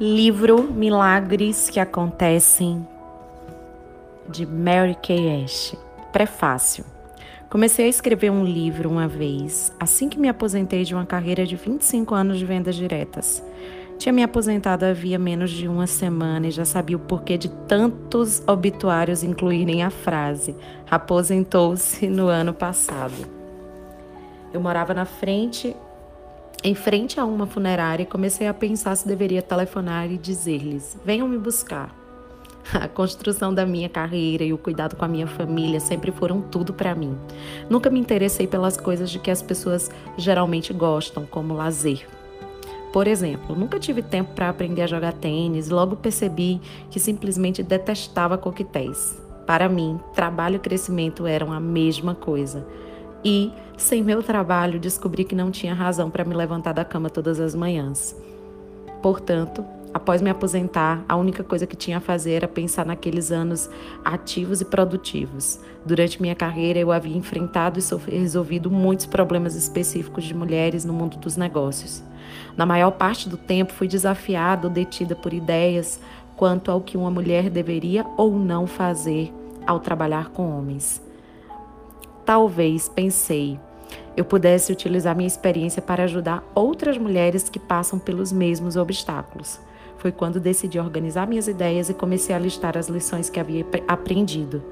Livro Milagres que Acontecem de Mary Kay Ash. Prefácio. Comecei a escrever um livro uma vez, assim que me aposentei de uma carreira de 25 anos de vendas diretas. Tinha me aposentado havia menos de uma semana e já sabia o porquê de tantos obituários incluírem a frase: aposentou-se no ano passado. Eu morava na frente em frente a uma funerária, comecei a pensar se deveria telefonar e dizer-lhes: venham me buscar. A construção da minha carreira e o cuidado com a minha família sempre foram tudo para mim. Nunca me interessei pelas coisas de que as pessoas geralmente gostam, como lazer. Por exemplo, nunca tive tempo para aprender a jogar tênis, logo percebi que simplesmente detestava coquetéis. Para mim, trabalho e crescimento eram a mesma coisa e, sem meu trabalho, descobri que não tinha razão para me levantar da cama todas as manhãs. Portanto, após me aposentar, a única coisa que tinha a fazer era pensar naqueles anos ativos e produtivos. Durante minha carreira, eu havia enfrentado e resolvido muitos problemas específicos de mulheres no mundo dos negócios. Na maior parte do tempo, fui desafiada ou detida por ideias quanto ao que uma mulher deveria ou não fazer ao trabalhar com homens. Talvez, pensei, eu pudesse utilizar minha experiência para ajudar outras mulheres que passam pelos mesmos obstáculos. Foi quando decidi organizar minhas ideias e comecei a listar as lições que havia aprendido.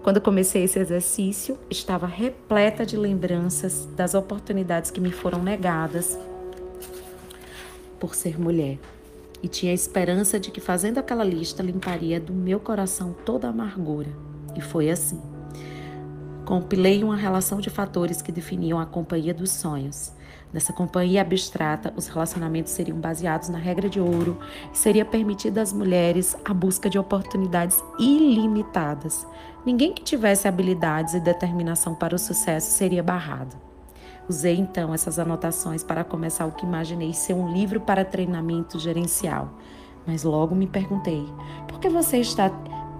Quando comecei esse exercício, estava repleta de lembranças das oportunidades que me foram negadas por ser mulher. E tinha a esperança de que fazendo aquela lista limparia do meu coração toda a amargura. E foi assim. Compilei uma relação de fatores que definiam a companhia dos sonhos. Nessa companhia abstrata, os relacionamentos seriam baseados na regra de ouro e seria permitida às mulheres a busca de oportunidades ilimitadas. Ninguém que tivesse habilidades e determinação para o sucesso seria barrado. Usei então essas anotações para começar o que imaginei ser um livro para treinamento gerencial. Mas logo me perguntei: por que você está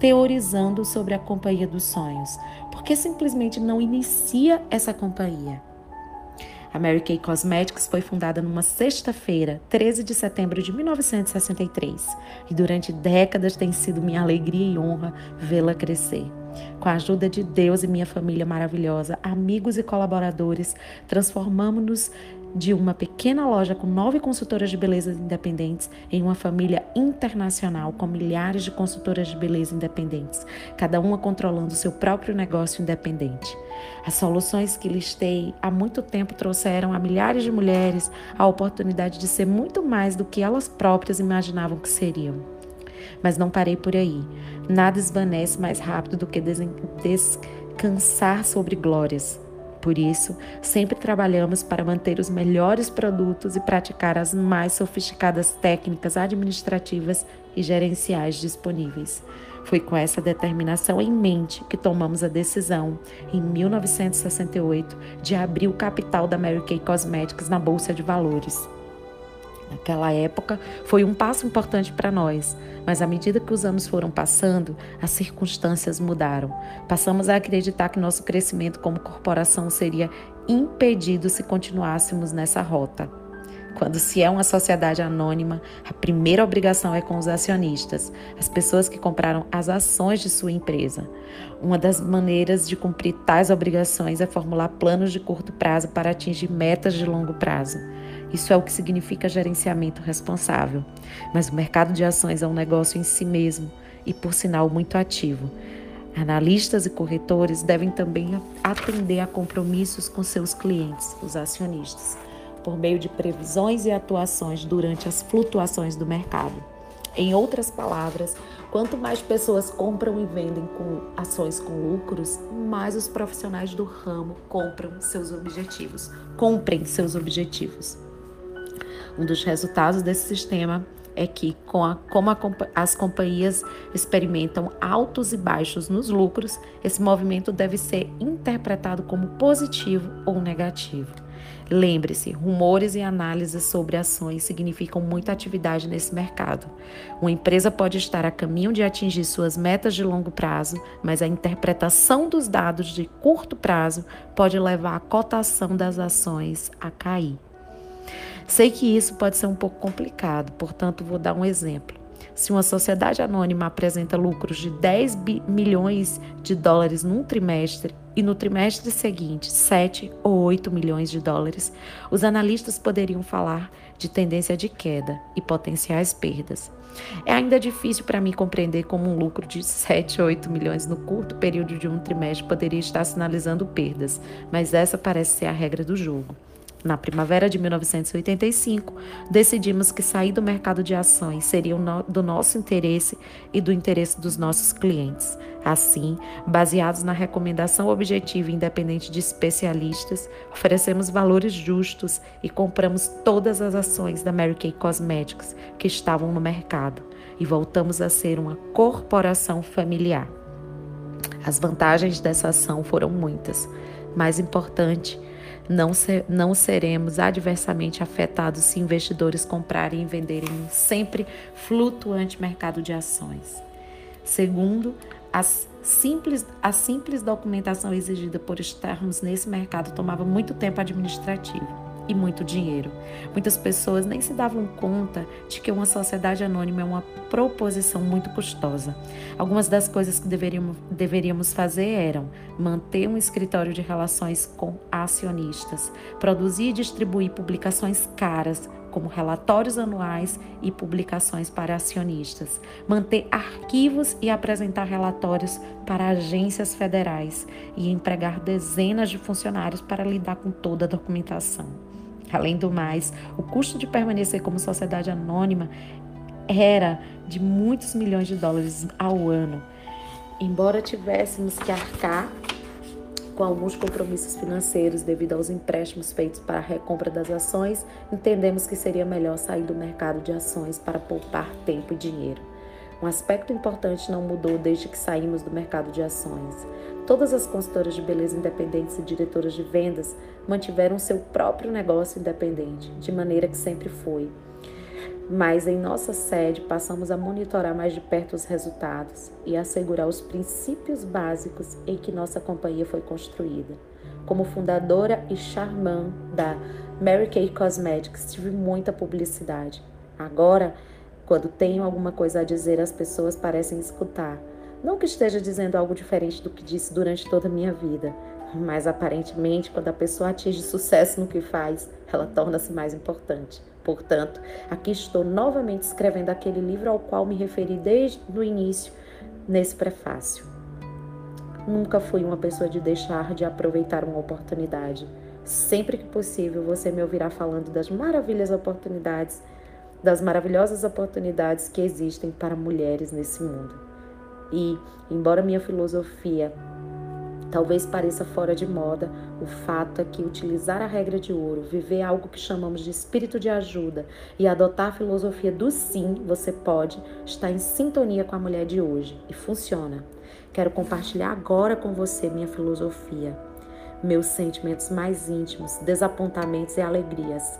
teorizando sobre a companhia dos sonhos? Por que simplesmente não inicia essa companhia? A Mary Kay Cosmetics foi fundada numa sexta-feira, 13 de setembro de 1963, e durante décadas tem sido minha alegria e honra vê-la crescer. Com a ajuda de Deus e minha família maravilhosa, amigos e colaboradores, transformamos-nos de uma pequena loja com nove consultoras de beleza independentes em uma família internacional com milhares de consultoras de beleza independentes, cada uma controlando seu próprio negócio independente. As soluções que listei há muito tempo trouxeram a milhares de mulheres a oportunidade de ser muito mais do que elas próprias imaginavam que seriam. Mas não parei por aí. Nada esvanece mais rápido do que descansar sobre glórias. Por isso, sempre trabalhamos para manter os melhores produtos e praticar as mais sofisticadas técnicas administrativas e gerenciais disponíveis. Foi com essa determinação em mente que tomamos a decisão, em 1968, de abrir o capital da Mary Kay Cosmetics na Bolsa de Valores. Naquela época, foi um passo importante para nós, mas à medida que os anos foram passando, as circunstâncias mudaram. Passamos a acreditar que nosso crescimento como corporação seria impedido se continuássemos nessa rota. Quando se é uma sociedade anônima, a primeira obrigação é com os acionistas, as pessoas que compraram as ações de sua empresa. Uma das maneiras de cumprir tais obrigações é formular planos de curto prazo para atingir metas de longo prazo. Isso é o que significa gerenciamento responsável. Mas o mercado de ações é um negócio em si mesmo e, por sinal, muito ativo. Analistas e corretores devem também atender a compromissos com seus clientes, os acionistas, por meio de previsões e atuações durante as flutuações do mercado. Em outras palavras, quanto mais pessoas compram e vendem com ações com lucros, mais os profissionais do ramo compram seus objetivos, comprem seus objetivos. Um dos resultados desse sistema é que, com a, como a, as companhias experimentam altos e baixos nos lucros, esse movimento deve ser interpretado como positivo ou negativo. Lembre-se, rumores e análises sobre ações significam muita atividade nesse mercado. Uma empresa pode estar a caminho de atingir suas metas de longo prazo, mas a interpretação dos dados de curto prazo pode levar a cotação das ações a cair. Sei que isso pode ser um pouco complicado, portanto, vou dar um exemplo. Se uma sociedade anônima apresenta lucros de 10 milhões de dólares num trimestre e no trimestre seguinte 7 ou 8 milhões de dólares, os analistas poderiam falar de tendência de queda e potenciais perdas. É ainda difícil para mim compreender como um lucro de 7 ou 8 milhões no curto período de um trimestre poderia estar sinalizando perdas, mas essa parece ser a regra do jogo. Na primavera de 1985, decidimos que sair do mercado de ações seria do nosso interesse e do interesse dos nossos clientes. Assim, baseados na recomendação objetiva e independente de especialistas, oferecemos valores justos e compramos todas as ações da Mary Kay Cosmetics que estavam no mercado e voltamos a ser uma corporação familiar. As vantagens dessa ação foram muitas. Mais importante, não, ser, não seremos adversamente afetados se investidores comprarem e venderem um sempre flutuante mercado de ações. Segundo, as simples, a simples documentação exigida por estarmos nesse mercado tomava muito tempo administrativo e muito dinheiro. Muitas pessoas nem se davam conta de que uma sociedade anônima é uma proposição muito custosa. Algumas das coisas que deveríamos, deveríamos fazer eram manter um escritório de relações com acionistas, produzir e distribuir publicações caras como relatórios anuais e publicações para acionistas, manter arquivos e apresentar relatórios para agências federais e empregar dezenas de funcionários para lidar com toda a documentação. Além do mais, o custo de permanecer como sociedade anônima era de muitos milhões de dólares ao ano. Embora tivéssemos que arcar com alguns compromissos financeiros devido aos empréstimos feitos para a recompra das ações, entendemos que seria melhor sair do mercado de ações para poupar tempo e dinheiro. Um aspecto importante não mudou desde que saímos do mercado de ações. Todas as consultoras de beleza independentes e diretoras de vendas mantiveram seu próprio negócio independente, de maneira que sempre foi mas em nossa sede passamos a monitorar mais de perto os resultados e assegurar os princípios básicos em que nossa companhia foi construída. Como fundadora e charmã da Mary Kay Cosmetics, tive muita publicidade. Agora, quando tenho alguma coisa a dizer, as pessoas parecem escutar. Não que esteja dizendo algo diferente do que disse durante toda a minha vida, mas aparentemente, quando a pessoa atinge sucesso no que faz, ela torna-se mais importante. Portanto, aqui estou novamente escrevendo aquele livro ao qual me referi desde o início nesse prefácio. Nunca fui uma pessoa de deixar de aproveitar uma oportunidade. Sempre que possível, você me ouvirá falando das maravilhas oportunidades, das maravilhosas oportunidades que existem para mulheres nesse mundo. E, embora minha filosofia Talvez pareça fora de moda, o fato é que utilizar a regra de ouro, viver algo que chamamos de espírito de ajuda e adotar a filosofia do sim, você pode estar em sintonia com a mulher de hoje e funciona. Quero compartilhar agora com você minha filosofia, meus sentimentos mais íntimos, desapontamentos e alegrias.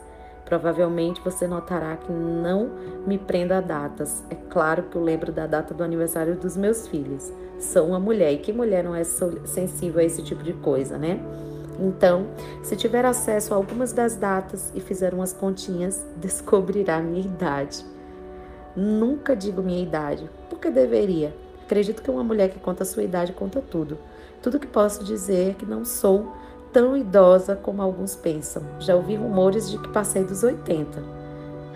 Provavelmente você notará que não me prendo a datas. É claro que eu lembro da data do aniversário dos meus filhos. Sou uma mulher e que mulher não é sensível a esse tipo de coisa, né? Então, se tiver acesso a algumas das datas e fizer umas continhas, descobrirá minha idade. Nunca digo minha idade, porque deveria. Acredito que uma mulher que conta a sua idade conta tudo. Tudo que posso dizer é que não sou tão idosa como alguns pensam. Já ouvi rumores de que passei dos 80.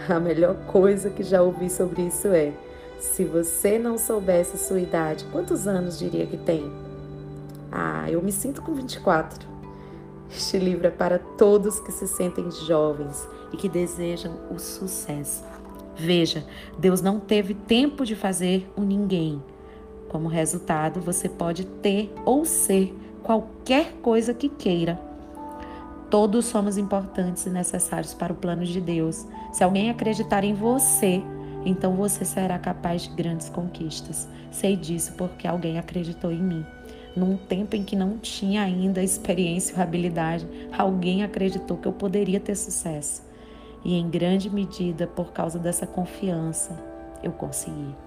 A melhor coisa que já ouvi sobre isso é: se você não soubesse sua idade, quantos anos diria que tem? Ah, eu me sinto com 24. Este livro é para todos que se sentem jovens e que desejam o sucesso. Veja, Deus não teve tempo de fazer o ninguém. Como resultado, você pode ter ou ser qualquer coisa que queira. Todos somos importantes e necessários para o plano de Deus. Se alguém acreditar em você, então você será capaz de grandes conquistas. Sei disso porque alguém acreditou em mim. Num tempo em que não tinha ainda experiência ou habilidade, alguém acreditou que eu poderia ter sucesso. E em grande medida, por causa dessa confiança, eu consegui.